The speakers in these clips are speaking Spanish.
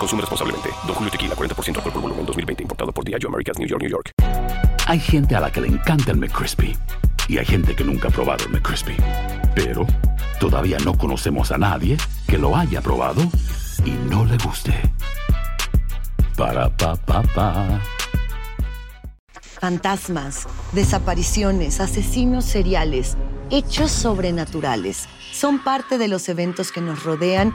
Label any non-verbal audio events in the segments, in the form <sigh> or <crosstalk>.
Consume responsablemente. Don Julio Tequila, 40% alcohol por volumen, 2020. Importado por Diageo Americas, New York, New York. Hay gente a la que le encanta el McCrispy y hay gente que nunca ha probado el McCrispy. Pero todavía no conocemos a nadie que lo haya probado y no le guste. Para pa pa pa. Fantasmas, desapariciones, asesinos seriales, hechos sobrenaturales son parte de los eventos que nos rodean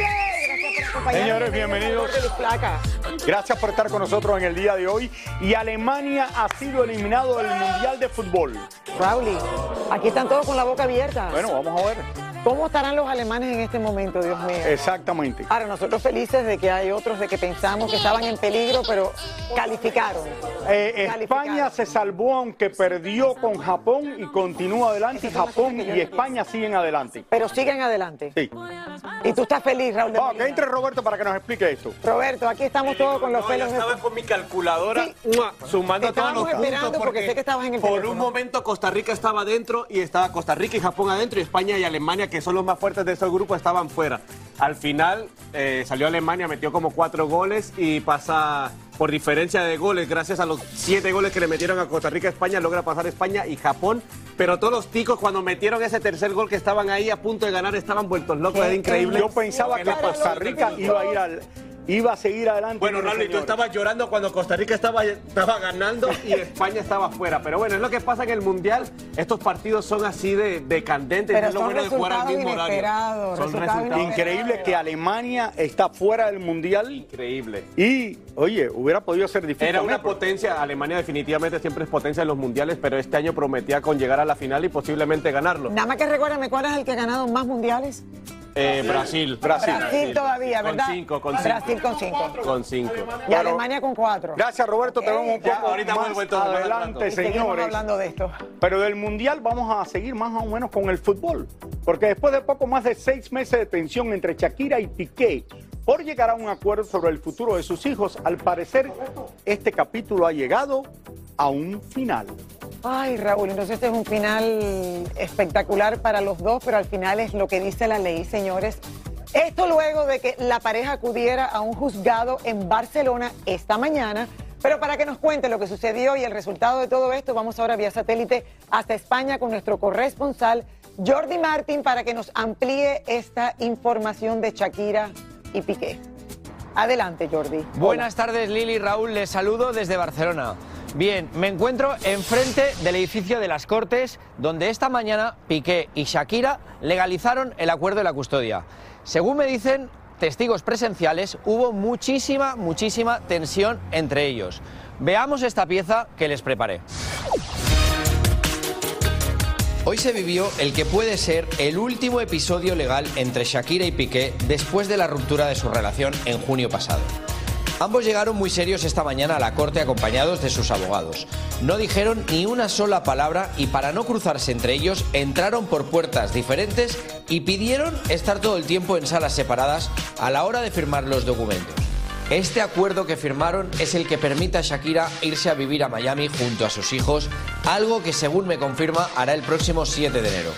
Señores, bienvenidos. Gracias por estar con nosotros en el día de hoy. Y Alemania ha sido eliminado del Mundial de Fútbol. Raúl, aquí están todos con la boca abierta. Bueno, vamos a ver. ¿Cómo estarán los alemanes en este momento, Dios mío? Exactamente. Ahora, nosotros felices de que hay otros de que pensamos que estaban en peligro, pero calificaron. Eh, Calificaron. España se salvó aunque perdió con Japón y continúa adelante. Las Japón y España siguen adelante. Pero siguen adelante. Sí. Y tú estás feliz, Raúl. de Molina. que entre Roberto para que nos explique esto. Roberto, aquí estamos todos con los No, yo pelos. de- estaba con mi calculadora sumando Te todos los puntos esperando porque sé que estabas en el por teléfono. un momento Costa Rica estaba adentro y estaba Costa Rica y Japón adentro y España y Alemania que son los más fuertes de este grupo estaban fuera. Al final eh, salió Alemania, metió como cuatro goles y pasa por diferencia de goles, gracias a los siete goles que le metieron a Costa Rica, España logra pasar España y Japón. Pero todos los ticos cuando metieron ese tercer gol que estaban ahí a punto de ganar estaban vueltos locos, era increíble. Yo pensaba que Costa Rica iba a ir al, iba a seguir adelante. Bueno, Raúl, y tú estabas llorando cuando Costa Rica estaba, estaba ganando y <laughs> España estaba fuera. Pero bueno, es lo que pasa en el Mundial. Estos partidos son así de, de candentes. Pero es lo son bueno de jugar al resultados mismo horario. inesperados, Son resultados resultados Increíble que Alemania está fuera del mundial increíble. y, oye, hubiera podido ser difícil. Era una pero- potencia, Alemania definitivamente siempre es potencia en los mundiales, pero este año prometía con llegar a la final y posiblemente ganarlo. Nada más que recuérdame, ¿cuál es el que ha ganado más mundiales? Eh, Brasil. Brasil. Brasil todavía, ¿verdad? Con cinco, con cinco. Brasil con cinco. Con cinco. Y Alemania con cuatro. Gracias, Roberto. Te vemos un Ya, poco ahorita más adelante. Y señores. hablando de esto. Pero del Mundial vamos a seguir más o menos con el fútbol. Porque después de poco más de seis meses de tensión entre Shakira y Piqué por llegar a un acuerdo sobre el futuro de sus hijos, al parecer este capítulo ha llegado a un final. Ay, Raúl, entonces este es un final espectacular para los dos, pero al final es lo que dice la ley, señores. Esto luego de que la pareja acudiera a un juzgado en Barcelona esta mañana. Pero para que nos cuente lo que sucedió y el resultado de todo esto, vamos ahora vía satélite hasta España con nuestro corresponsal Jordi Martín para que nos amplíe esta información de Shakira y Piqué. Adelante, Jordi. Buenas tardes, Lili y Raúl. Les saludo desde Barcelona. Bien, me encuentro enfrente del edificio de las Cortes, donde esta mañana Piqué y Shakira legalizaron el acuerdo de la custodia. Según me dicen testigos presenciales, hubo muchísima, muchísima tensión entre ellos. Veamos esta pieza que les preparé. Hoy se vivió el que puede ser el último episodio legal entre Shakira y Piqué después de la ruptura de su relación en junio pasado. Ambos llegaron muy serios esta mañana a la corte acompañados de sus abogados. No dijeron ni una sola palabra y para no cruzarse entre ellos entraron por puertas diferentes y pidieron estar todo el tiempo en salas separadas a la hora de firmar los documentos. Este acuerdo que firmaron es el que permite a Shakira irse a vivir a Miami junto a sus hijos, algo que según me confirma hará el próximo 7 de enero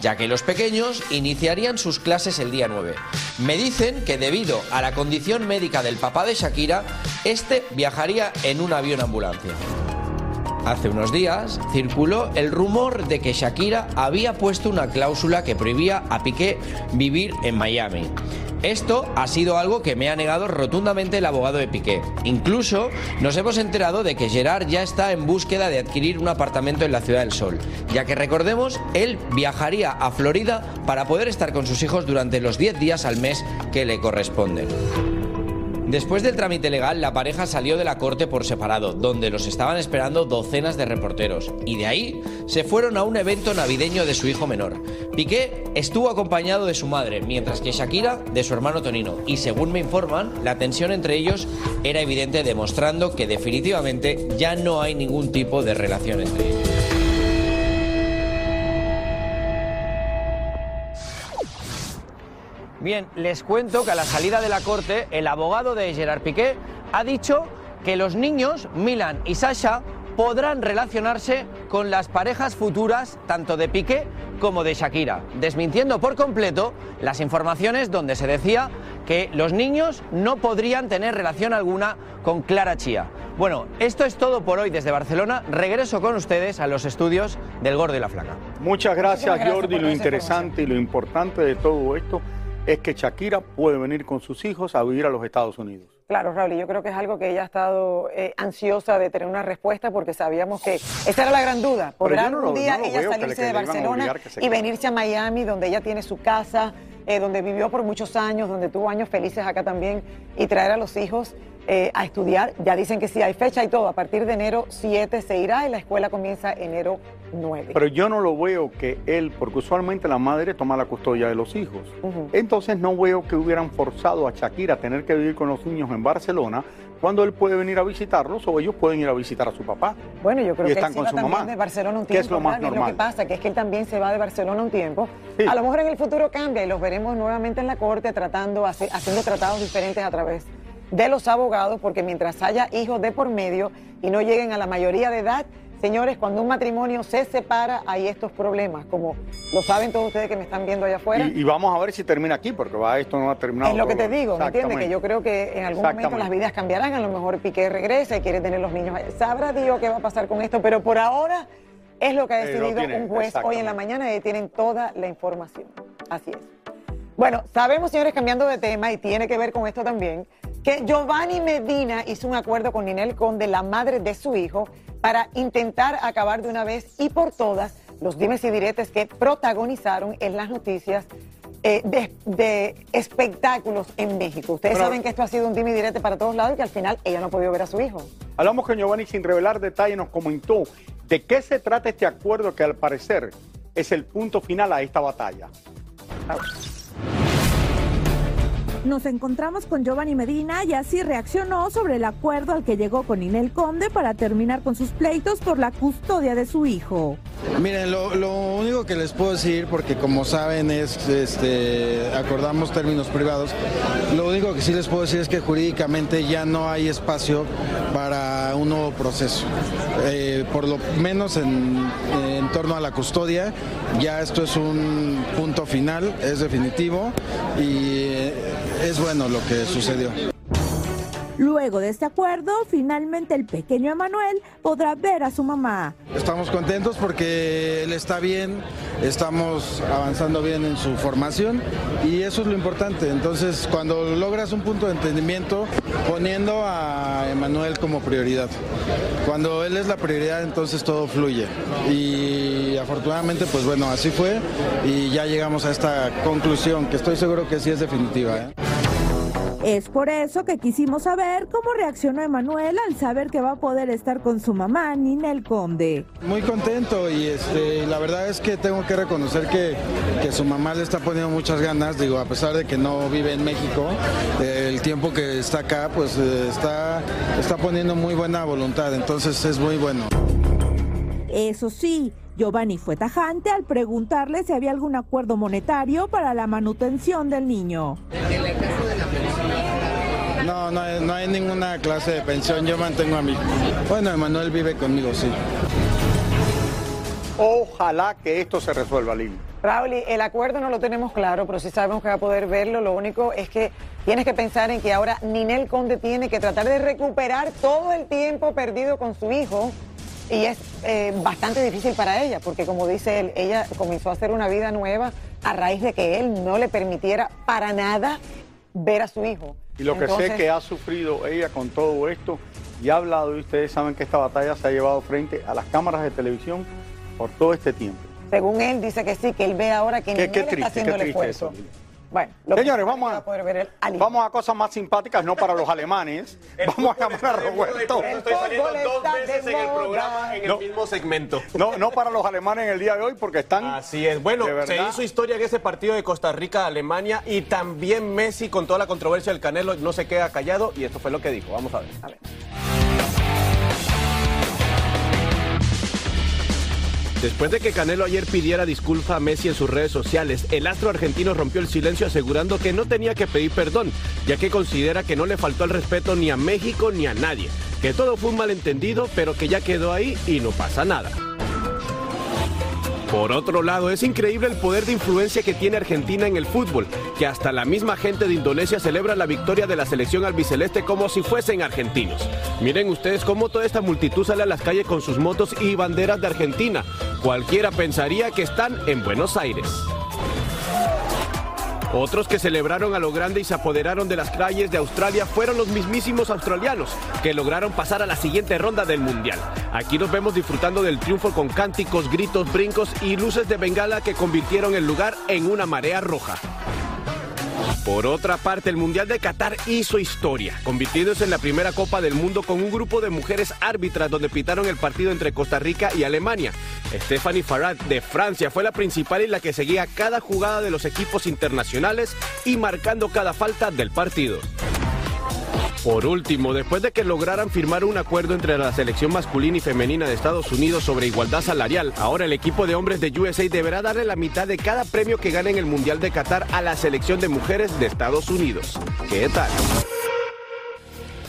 ya que los pequeños iniciarían sus clases el día 9. Me dicen que debido a la condición médica del papá de Shakira, este viajaría en un avión ambulancia. Hace unos días circuló el rumor de que Shakira había puesto una cláusula que prohibía a Piqué vivir en Miami. Esto ha sido algo que me ha negado rotundamente el abogado de Piqué. Incluso nos hemos enterado de que Gerard ya está en búsqueda de adquirir un apartamento en la Ciudad del Sol, ya que recordemos, él viajaría a Florida para poder estar con sus hijos durante los 10 días al mes que le corresponden. Después del trámite legal, la pareja salió de la corte por separado, donde los estaban esperando docenas de reporteros, y de ahí se fueron a un evento navideño de su hijo menor. Piqué estuvo acompañado de su madre, mientras que Shakira de su hermano Tonino, y según me informan, la tensión entre ellos era evidente, demostrando que definitivamente ya no hay ningún tipo de relación entre ellos. Bien, les cuento que a la salida de la corte, el abogado de Gerard Piqué ha dicho que los niños, Milan y Sasha, podrán relacionarse con las parejas futuras tanto de Piqué como de Shakira, desmintiendo por completo las informaciones donde se decía que los niños no podrían tener relación alguna con Clara Chía. Bueno, esto es todo por hoy desde Barcelona. Regreso con ustedes a los estudios del Gordo y la Flaca. Muchas gracias, Muchísimas gracias Jordi. Lo esa interesante y lo importante de todo esto es que Shakira puede venir con sus hijos a vivir a los Estados Unidos. Claro, Raúl, y yo creo que es algo que ella ha estado eh, ansiosa de tener una respuesta porque sabíamos que esa era la gran duda. ¿Podrá no algún día no ella salirse de Barcelona y venirse a Miami, donde ella tiene su casa, eh, donde vivió por muchos años, donde tuvo años felices acá también, y traer a los hijos eh, a estudiar? Ya dicen que sí, hay fecha y todo. A partir de enero 7 se irá y la escuela comienza enero 9. Pero yo no lo veo que él, porque usualmente la madre toma la custodia de los hijos. Entonces no veo que hubieran forzado a Shakira a tener que vivir con los niños en Barcelona cuando él puede venir a visitarlos o ellos pueden ir a visitar a su papá. Bueno, yo creo Y que él están se con va su también mamá, de Barcelona un que tiempo. es lo más Ravi, Lo normal. que pasa que es que él también se va de Barcelona un tiempo. Sí. A lo mejor en el futuro cambia y los veremos nuevamente en la corte tratando, haciendo tratados diferentes a través de los abogados, porque mientras haya hijos de por medio y no lleguen a la mayoría de edad, señores, cuando un matrimonio se separa hay estos problemas, como lo saben todos ustedes que me están viendo allá afuera. Y, y vamos a ver si termina aquí, porque va, esto no ha terminado. Es lo que te digo, ¿me entiendes? Que yo creo que en algún momento las vidas cambiarán, a lo mejor Piqué regresa y quiere tener los niños. Sabrá Dios qué va a pasar con esto, pero por ahora es lo que ha Eh, decidido un juez hoy en la mañana y tienen toda la información. Así es. Bueno, sabemos, señores, cambiando de tema, y tiene que ver con esto también, que Giovanni Medina hizo un acuerdo con Ninel Conde, la madre de su hijo, para intentar acabar de una vez y por todas los dimes y diretes que protagonizaron en las noticias eh, de, de espectáculos en México. Ustedes Pero- saben que esto ha sido un dime y direte para todos lados y que al final ella no ha podido ver a su hijo. Hablamos con Giovanni sin revelar detalles, nos comentó de qué se trata este acuerdo que al parecer es el punto final a esta batalla. Nos encontramos con Giovanni Medina y así reaccionó sobre el acuerdo al que llegó con Inel Conde para terminar con sus pleitos por la custodia de su hijo. Miren, lo, único que les puedo decir, porque como saben es, este, acordamos términos privados, lo único que sí les puedo decir es que jurídicamente ya no hay espacio para un nuevo proceso. Eh, por lo menos en, en torno a la custodia, ya esto es un punto final, es definitivo y eh, es bueno lo que sucedió. Luego de este acuerdo, finalmente el pequeño Emanuel podrá ver a su mamá. Estamos contentos porque él está bien, estamos avanzando bien en su formación y eso es lo importante. Entonces, cuando logras un punto de entendimiento, poniendo a Emanuel como prioridad. Cuando él es la prioridad, entonces todo fluye. Y afortunadamente, pues bueno, así fue y ya llegamos a esta conclusión que estoy seguro que sí es definitiva. ¿eh? Es por eso que quisimos saber cómo reaccionó Emanuel al saber que va a poder estar con su mamá, Ninel Conde. Muy contento y este, la verdad es que tengo que reconocer que, que su mamá le está poniendo muchas ganas, digo, a pesar de que no vive en México, el tiempo que está acá pues eh, está, está poniendo muy buena voluntad, entonces es muy bueno. Eso sí, Giovanni fue tajante al preguntarle si había algún acuerdo monetario para la manutención del niño. No, no hay, no hay ninguna clase de pensión, yo mantengo a mi hijo. Bueno, Emanuel vive conmigo, sí. Ojalá que esto se resuelva, Lili. Raúl, el acuerdo no lo tenemos claro, pero sí sabemos que va a poder verlo. Lo único es que tienes que pensar en que ahora Ninel Conde tiene que tratar de recuperar todo el tiempo perdido con su hijo. Y es eh, bastante difícil para ella, porque como dice él, ella comenzó a hacer una vida nueva a raíz de que él no le permitiera para nada ver a su hijo. Y lo que sé que ha sufrido ella con todo esto y ha hablado, y ustedes saben que esta batalla se ha llevado frente a las cámaras de televisión por todo este tiempo. Según él, dice que sí, que él ve ahora que Qué, qué está triste, haciendo qué el triste esfuerzo. eso. Bueno, lo Señores, va vamos a a, poder ver el Ali. vamos a cosas más simpáticas, no para los alemanes. <laughs> Vamos a llamar a Roberto. Estoy saliendo dos veces de en el programa, en el No. mismo segmento. No, no para los alemanes en el día de hoy porque están. Así es. Bueno, se hizo historia en ese partido de Costa Rica-Alemania y también Messi con toda la controversia del Canelo no se queda callado y esto fue lo que dijo. Vamos a ver. Después de que Canelo ayer pidiera disculpa a Messi en sus redes sociales, el astro argentino rompió el silencio asegurando que no tenía que pedir perdón, ya que considera que no le faltó el respeto ni a México ni a nadie, que todo fue un malentendido, pero que ya quedó ahí y no pasa nada. Por otro lado, es increíble el poder de influencia que tiene Argentina en el fútbol, que hasta la misma gente de Indonesia celebra la victoria de la selección albiceleste como si fuesen argentinos. Miren ustedes cómo toda esta multitud sale a las calles con sus motos y banderas de Argentina. Cualquiera pensaría que están en Buenos Aires. Otros que celebraron a lo grande y se apoderaron de las calles de Australia fueron los mismísimos australianos, que lograron pasar a la siguiente ronda del Mundial. Aquí nos vemos disfrutando del triunfo con cánticos, gritos, brincos y luces de bengala que convirtieron el lugar en una marea roja. Por otra parte, el Mundial de Qatar hizo historia, convirtiéndose en la primera Copa del Mundo con un grupo de mujeres árbitras donde pitaron el partido entre Costa Rica y Alemania. Stephanie Farad de Francia fue la principal y la que seguía cada jugada de los equipos internacionales y marcando cada falta del partido. Por último, después de que lograran firmar un acuerdo entre la selección masculina y femenina de Estados Unidos sobre igualdad salarial, ahora el equipo de hombres de USA deberá darle la mitad de cada premio que gane en el Mundial de Qatar a la selección de mujeres de Estados Unidos. ¿Qué tal?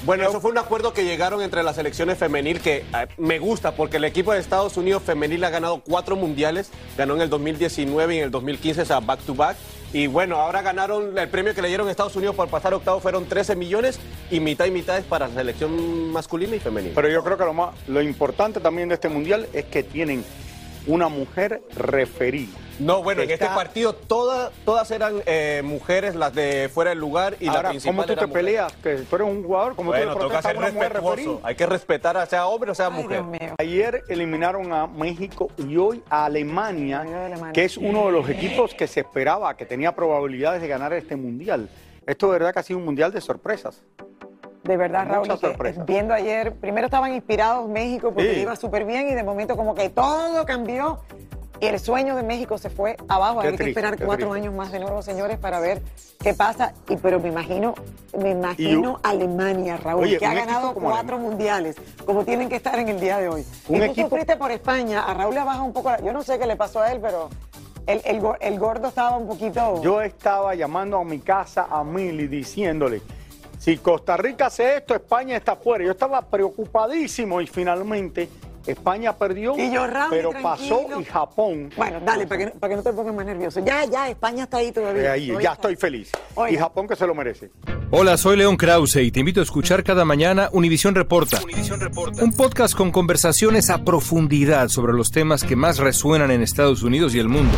Bueno, eso fue un acuerdo que llegaron entre las selecciones femenil que eh, me gusta porque el equipo de Estados Unidos femenil ha ganado cuatro mundiales, ganó en el 2019 y en el 2015, o sea, back to back. Y bueno, ahora ganaron el premio que le dieron Estados Unidos por pasar octavo fueron 13 millones y mitad y mitad es para la selección masculina y femenina. Pero yo creo que lo más, lo importante también de este mundial es que tienen una mujer referí. No, bueno, en este partido todas, todas eran eh, mujeres, las de fuera del lugar y la Ahora, principal ¿cómo tú era te mujer. peleas? Que tú eres un jugador, ¿cómo Bueno, tú le toca ser una mujer referí? respetuoso. Hay que respetar a sea hombre o sea Ay, mujer. Ayer eliminaron a México y hoy a Alemania, Alemania. que es uno de los equipos que se esperaba, que tenía probabilidades de ganar este mundial. Esto de verdad que ha sido un mundial de sorpresas. De verdad, Raúl, viendo ayer, primero estaban inspirados México porque Sí. iba súper bien y de momento como que todo cambió y el sueño de México se fue abajo. Qué Hay que esperar cuatro triste. años más de nuevo, señores, para ver qué pasa. Y pero me imagino, me imagino Alemania, Raúl, Oye, que ha ganado cuatro mundiales, como tienen que estar en el día de hoy. Un y tú equipo- sufriste por España, a Raúl le baja un poco, la- yo no sé qué le pasó a él, pero el, el el gordo estaba un poquito... Yo estaba llamando a mi casa a Mili diciéndole, si Costa Rica hace esto, España está fuera. Yo estaba preocupadísimo y finalmente España perdió, Y yo, Raúl, pero tranquilo. pasó y Japón. Bueno, dale, para que, para que no te pongas más nervioso. Ya, ya, España está ahí todavía. eh, ahí, ya estoy feliz. Oiga. Y Japón que se lo merece. Hola, soy León Krause y te invito a escuchar cada mañana Univisión Reporta. Un podcast con conversaciones a profundidad sobre los temas que más resuenan en Estados Unidos y el mundo.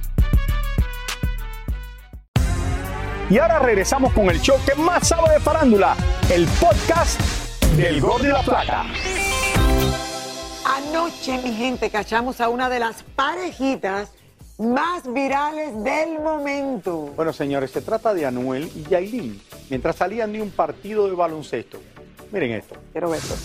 Y ahora regresamos con el show que más sabe de farándula, el podcast del Gol de la Plata. Anoche, mi gente, cachamos a una de las parejitas más virales del momento. Bueno, señores, se trata de Anuel y Yailin, mientras salían de un partido de baloncesto. Miren esto. Quiero verlo.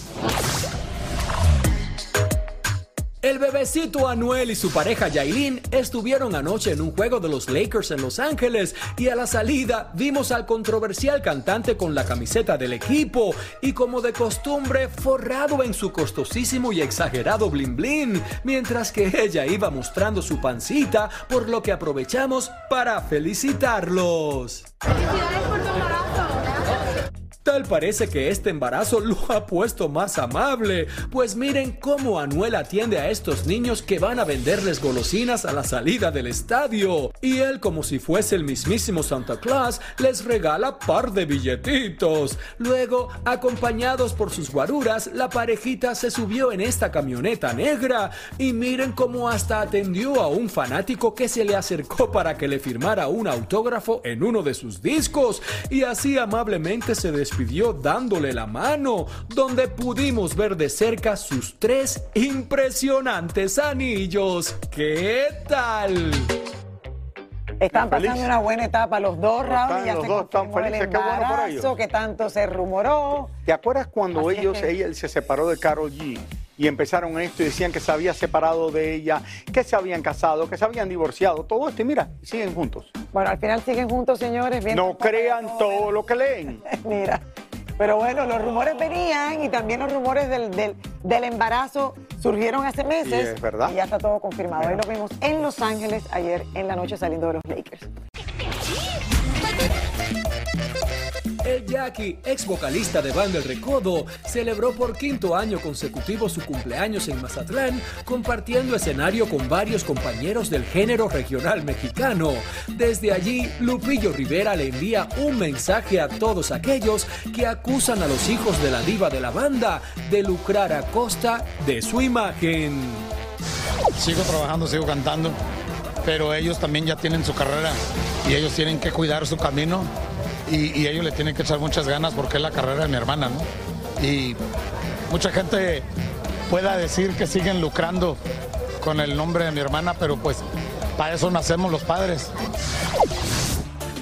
El bebecito Anuel y su pareja Yailin estuvieron anoche en un juego de los Lakers en Los Ángeles y a la salida vimos al controversial cantante con la camiseta del equipo y como de costumbre forrado en su costosísimo y exagerado blin blin, mientras que ella iba mostrando su pancita, por lo que aprovechamos para felicitarlos. Tal parece que este embarazo lo ha puesto más amable, pues miren cómo Anuel atiende a estos niños que van a venderles golosinas a la salida del estadio. Y él, como si fuese el mismísimo Santa Claus, les regala par de billetitos. Luego, acompañados por sus guaruras, la parejita se subió en esta camioneta negra y miren cómo hasta atendió a un fanático que se le acercó para que le firmara un autógrafo en uno de sus discos y así amablemente se despidió pidió dándole la mano, donde pudimos ver de cerca sus tres impresionantes anillos. ¿Qué tal? Están pasando una buena etapa los dos, Raúl, y ya los se dos están el felices, qué bueno por ellos. que tanto se rumoró. ¿Te acuerdas cuando Así ellos, que- ella se separó de Carol G? Y empezaron esto y decían que se había separado de ella, que se habían casado, que se habían divorciado, todo esto. Y mira, siguen juntos. Bueno, al final siguen juntos, señores. No crean todo lo que leen. <laughs> Mira. Pero bueno, los rumores venían y también los rumores del, del, del embarazo surgieron hace meses. Y es verdad. Y ya está todo confirmado. Ahí lo vimos en Los Ángeles ayer en la noche saliendo de los Lakers. El Jackie, ex vocalista de Banda El Recodo, celebró por quinto año consecutivo su cumpleaños en Mazatlán, compartiendo escenario con varios compañeros del género regional mexicano. Desde allí, Lupillo Rivera le envía un mensaje a todos aquellos que acusan a los hijos de la diva de la banda de lucrar a costa de su imagen. Sigo trabajando, sigo cantando, pero ellos también ya tienen su carrera y ellos tienen que cuidar su camino y, ellos le tienen que echar muchas ganas porque es la carrera de mi hermana, ¿no? Y mucha gente pueda decir que siguen lucrando con el nombre de mi hermana, pero pues para eso nacemos los padres.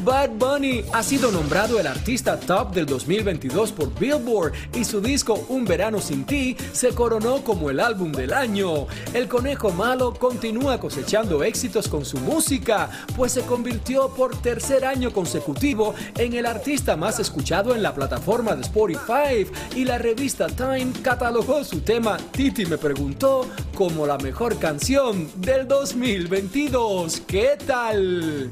Bad Bunny ha sido nombrado el artista top del 2022 por Billboard y su disco Un Verano Sin Ti se coronó como el álbum del año. El conejo malo continúa cosechando éxitos con su música, pues se convirtió por tercer año consecutivo en el artista más escuchado en la plataforma de Spotify y la revista Time catalogó su tema Titi me preguntó como la mejor canción del 2022. ¿Qué tal?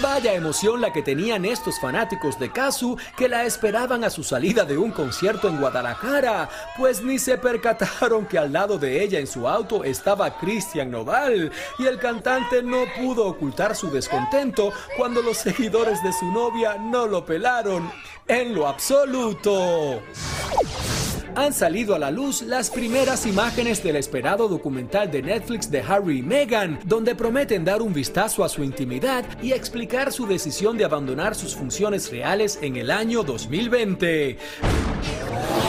Vaya emoción la que tenían estos fanáticos de Kazu que la esperaban a su salida de un concierto en Guadalajara, pues ni se percataron que al lado de ella en su auto estaba Cristian Nodal y el cantante no pudo ocultar su descontento cuando los seguidores de su novia no lo pelaron en lo absoluto han salido a la luz las primeras imágenes del esperado documental de Netflix de Harry y Meghan, donde prometen dar un vistazo a su intimidad y explicar su decisión de abandonar sus funciones reales en el año 2020.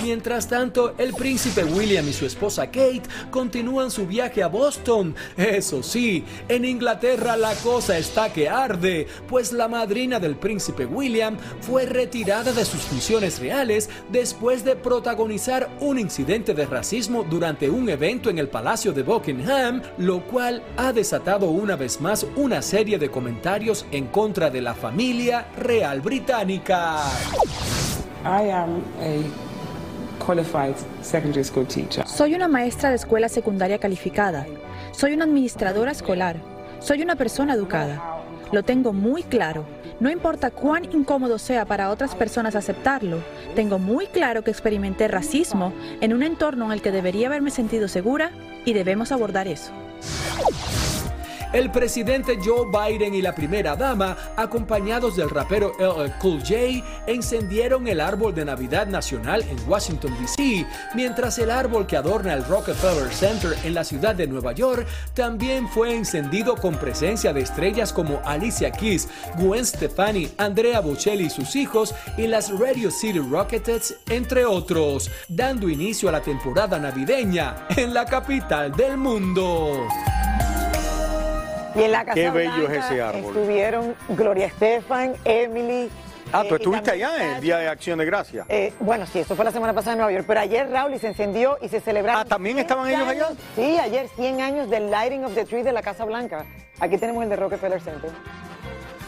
Mientras tanto, el príncipe William y su esposa Kate continúan su viaje a Boston. Eso sí, en Inglaterra la cosa está que arde, pues la madrina del príncipe William fue retirada de sus funciones reales después de protagonizar un incidente de racismo durante un evento en el Palacio de Buckingham, lo cual ha desatado una vez más una serie de comentarios en contra de la familia real británica. I am a qualified secondary school teacher. Soy una maestra de escuela secundaria calificada. Soy una administradora escolar. Soy una persona educada. Lo tengo muy claro. No importa cuán incómodo sea para otras personas aceptarlo, tengo muy claro que experimenté racismo en un entorno en el que debería haberme sentido segura y debemos abordar eso. El presidente Joe Biden y la primera dama, acompañados del rapero LL Cool J, encendieron el árbol de Navidad Nacional en Washington, D.C., mientras el árbol que adorna el Rockefeller Center en la ciudad de Nueva York también fue encendido con presencia de estrellas como Alicia Keys, Gwen Stefani, Andrea Bocelli y sus hijos y las Radio City Rockettes, entre otros, dando inicio a la temporada navideña en la capital del mundo. Y en la Casa Qué bello es Blanca ese árbol. Estuvieron Gloria Estefan, Emily. Ah, eh, tú y estuviste allá en el Día de Acción de Gracia. Eh, bueno, sí, eso fue la semana pasada en Nueva York, pero ayer Raúl y se encendió y se celebraron. Ah, ¿también estaban 100 ellos allá? Sí, ayer 100 años del Lighting of the Tree de la Casa Blanca. Aquí tenemos el de Rockefeller Center.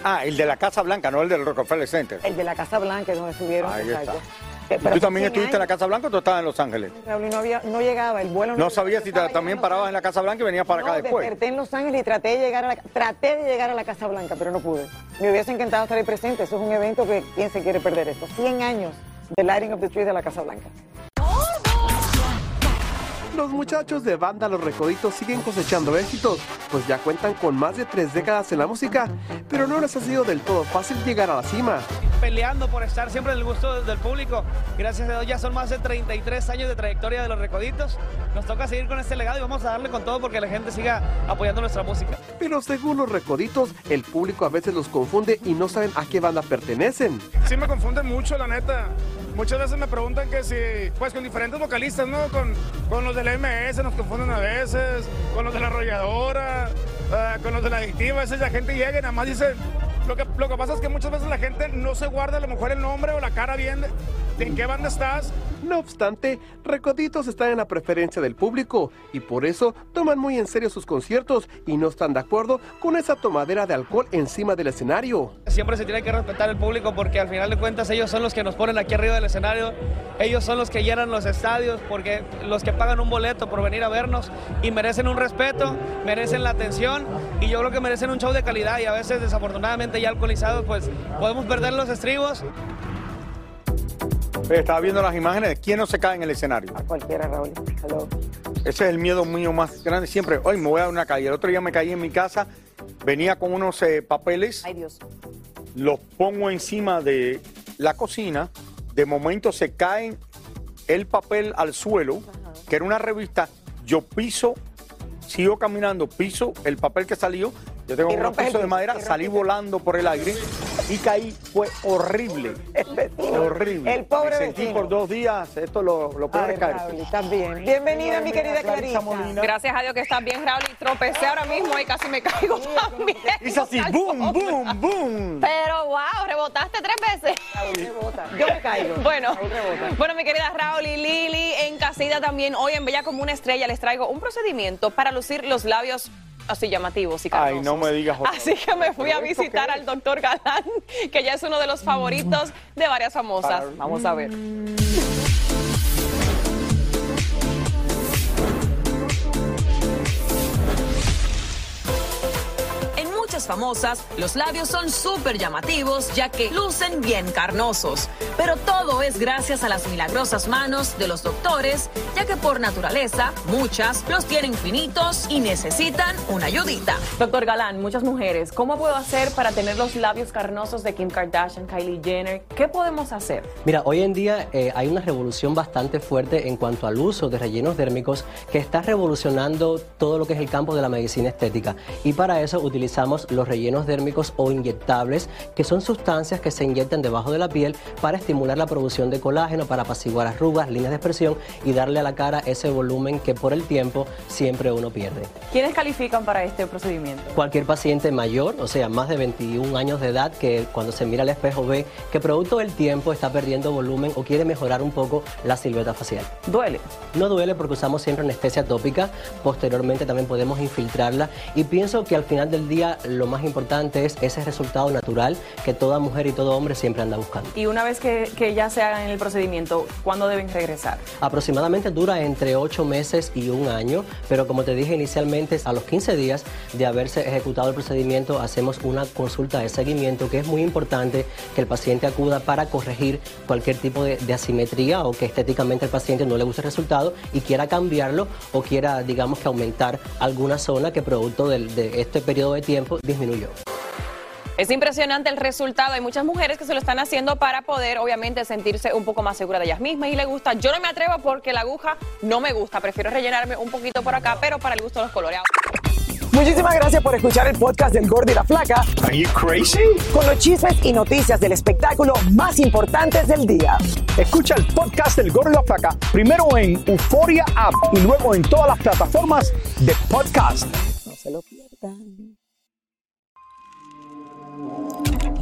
Ah, el de la Casa Blanca, no el del Rockefeller Center. El de la Casa Blanca es donde estuvieron. Ahí está. Exacto. ¿Y Eh, pero ¿Tú también 100 estuviste en la Casa Blanca o tú estabas en Los Ángeles? Raúl, y no, había, no llegaba, el vuelo No sabía si te- también parabas en la Casa Blanca y venías para acá no, después. desperté en Los Ángeles y traté de llegar a la, traté de llegar a la Casa Blanca, pero no pude. Me hubiese encantado estar ahí presente. Eso es un evento que quién se quiere perder esto. 100 años del Lighting of the Tree de la Casa Blanca. Los muchachos de banda Los Recoditos siguen cosechando éxitos, pues ya cuentan con más de tres décadas en la música, pero no les ha sido del todo fácil llegar a la cima. Peleando por estar siempre en el gusto del público. Gracias a Dios ya son más de 33 años de trayectoria de los Recoditos. Nos toca seguir con este legado y vamos a darle con todo porque la gente siga apoyando nuestra música. Pero según Los Recoditos, el público a veces los confunde y no saben a qué banda pertenecen. Sí me confunden mucho, la neta. Muchas veces me preguntan que si, pues con diferentes vocalistas, ¿no? Con, con los del MS nos confunden a veces, con los de la arrolladora, ah, con los de la adictiva. A veces la gente llega y nada más dice... Lo que, lo que pasa es que muchas veces la gente no se guarda a lo mejor el nombre o la cara bien de, de en qué banda estás. No obstante, Recoditos están en la preferencia del público y por eso toman muy en serio sus conciertos y no están de acuerdo con esa tomadera de alcohol encima del escenario. Siempre se tiene que respetar el público porque al final de cuentas ellos son los que nos ponen aquí arriba del escenario, ellos son los que llenan los estadios porque los que pagan un boleto por venir a vernos y merecen un respeto, merecen la atención y yo creo que merecen un show de calidad y a veces desafortunadamente ya alcoholizados pues podemos perder los estribos. Estaba viendo las imágenes de quién no se cae en el escenario. Cualquiera, Raúl. Hello. Ese es el miedo mío más grande siempre. Hoy me voy a dar una calle. El otro día me caí en mi casa, venía con unos eh, papeles, Ay, Dios. los pongo encima de la cocina, de momento se caen el papel al suelo, que era una revista, yo piso, sigo caminando, piso el papel que salió, yo tengo Y un piso de madera, salí volando por el aire y caí, fue horrible. <laughs> Horrible. El pobre Me sentí vecino. por dos días, esto lo, lo peor es caer. Estás bien. Bienvenida, mi querida Clarisa. Gracias a Dios que estás bien, Raúl. Y tropecé ahora mismo y casi me caigo también. Hizo así, boom, boom, boom. Pero wow, rebotaste tres veces. Yo me caigo. Bueno, Raúl rebota. bueno, mi querida Raúl y Lili, en casita también, hoy en Bella como una estrella les traigo un procedimiento para lucir los labios así llamativos y carnosos. Ay, no me digas otra Así que me fui a visitar al doctor Galán, que ya es uno de los favoritos de varias famosas. Vamos a ver. Famosas, los labios son súper llamativos ya que lucen bien carnosos. Pero todo es gracias a las milagrosas manos de los doctores, ya que por naturaleza, muchas los tienen finitos y necesitan una ayudita. Doctor Galán, muchas mujeres, ¿cómo puedo hacer para tener los labios carnosos de Kim Kardashian, Kylie Jenner? ¿Qué podemos hacer? Mira, hoy en día eh, hay una revolución bastante fuerte en cuanto al uso de rellenos dérmicos que está revolucionando todo lo que es el campo de la medicina estética. Y para eso utilizamos los rellenos dérmicos o inyectables, que son sustancias que se inyectan debajo de la piel para estimular la producción de colágeno, para apaciguar arrugas, líneas de expresión y darle a la cara ese volumen que por el tiempo siempre uno pierde. ¿Quiénes califican para este procedimiento? Cualquier paciente mayor, o sea, más de 21 años de edad, que cuando se mira al espejo ve que producto del tiempo está perdiendo volumen o quiere mejorar un poco la silueta facial. ¿Duele? No duele porque usamos siempre anestesia tópica, posteriormente también podemos infiltrarla y pienso que al final del día lo más importante es ese resultado natural que toda mujer y todo hombre siempre anda buscando. Y una vez que, que ya se hagan el procedimiento, ¿cuándo deben regresar? Aproximadamente dura entre 8 meses y un año, pero como te dije inicialmente, a los 15 días de haberse ejecutado el procedimiento hacemos una consulta de seguimiento que es muy importante que el paciente acuda para corregir cualquier tipo de, de asimetría o que estéticamente al paciente no le guste el resultado y quiera cambiarlo o quiera, digamos que aumentar alguna zona que producto del- de este periodo de tiempo disminuyó. Es impresionante el resultado. Hay muchas mujeres que se lo están haciendo para poder, obviamente, sentirse un poco más segura de ellas mismas y le gusta. Yo no me atrevo porque la aguja no me gusta. Prefiero rellenarme un poquito por acá, pero para el gusto de los colores. Muchísimas gracias por escuchar el podcast del Gordo y la Flaca. Are you crazy? Con los chismes y noticias del espectáculo más importantes del día. Escucha el podcast del Gordo y la Flaca primero en Euforia App y luego en todas las plataformas de podcast. No se lo pierdan.